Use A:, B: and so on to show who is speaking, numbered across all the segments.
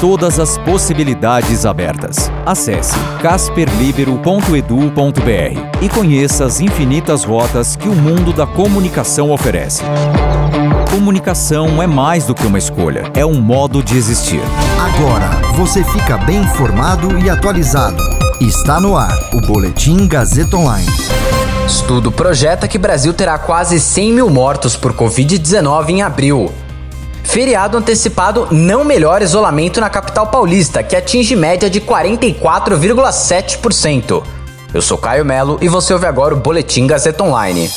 A: Todas as possibilidades abertas. Acesse casperlibero.edu.br e conheça as infinitas rotas que o mundo da comunicação oferece. Comunicação é mais do que uma escolha, é um modo de existir.
B: Agora você fica bem informado e atualizado. Está no ar o Boletim Gazeta Online.
C: Estudo projeta que Brasil terá quase 100 mil mortos por Covid-19 em abril. Feriado antecipado não melhora isolamento na capital paulista, que atinge média de 44,7%. Eu sou Caio Melo e você ouve agora o Boletim Gazeta Online.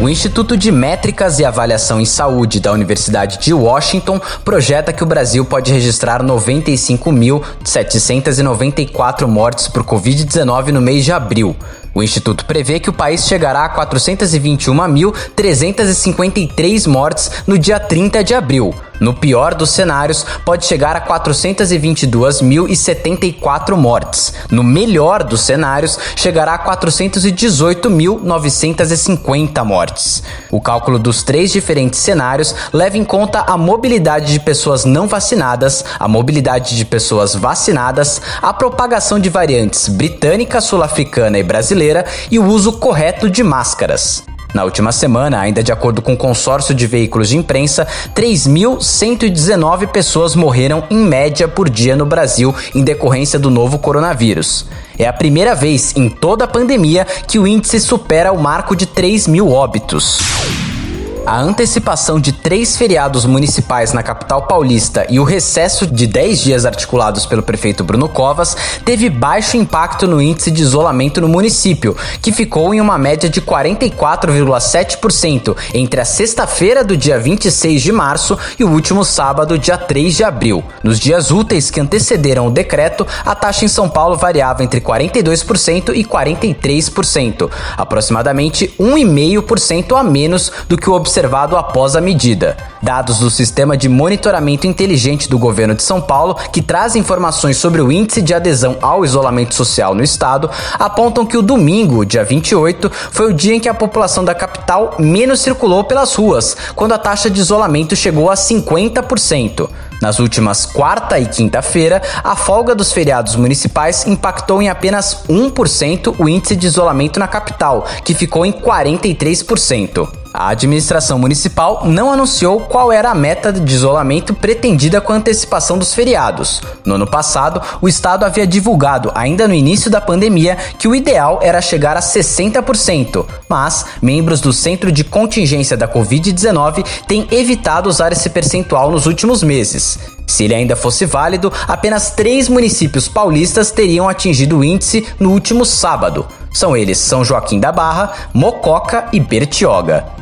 C: O Instituto de Métricas e Avaliação em Saúde da Universidade de Washington projeta que o Brasil pode registrar 95.794 mortes por Covid-19 no mês de abril. O Instituto prevê que o país chegará a 421.353 mortes no dia 30 de abril. No pior dos cenários, pode chegar a 422.074 mortes. No melhor dos cenários, chegará a 418.950 mortes. O cálculo dos três diferentes cenários leva em conta a mobilidade de pessoas não vacinadas, a mobilidade de pessoas vacinadas, a propagação de variantes britânica, sul-africana e brasileira e o uso correto de máscaras. Na última semana, ainda de acordo com o consórcio de veículos de imprensa, 3.119 pessoas morreram em média por dia no Brasil em decorrência do novo coronavírus. É a primeira vez em toda a pandemia que o índice supera o marco de 3 mil óbitos. A antecipação de três feriados municipais na capital paulista e o recesso de 10 dias articulados pelo prefeito Bruno Covas teve baixo impacto no índice de isolamento no município, que ficou em uma média de 44,7% entre a sexta-feira do dia 26 de março e o último sábado, dia 3 de abril. Nos dias úteis que antecederam o decreto, a taxa em São Paulo variava entre 42% e 43%, aproximadamente 1,5% a menos do que o observado após a medida. Dados do Sistema de Monitoramento Inteligente do Governo de São Paulo, que traz informações sobre o índice de adesão ao isolamento social no estado, apontam que o domingo, dia 28, foi o dia em que a população da capital menos circulou pelas ruas, quando a taxa de isolamento chegou a 50%. Nas últimas quarta e quinta-feira, a folga dos feriados municipais impactou em apenas 1% o índice de isolamento na capital, que ficou em 43%. A administração municipal não anunciou qual era a meta de isolamento pretendida com a antecipação dos feriados. No ano passado, o estado havia divulgado, ainda no início da pandemia, que o ideal era chegar a 60%, mas membros do Centro de Contingência da Covid-19 têm evitado usar esse percentual nos últimos meses. Se ele ainda fosse válido, apenas três municípios paulistas teriam atingido o índice no último sábado. São eles São Joaquim da Barra, Mococa e Bertioga.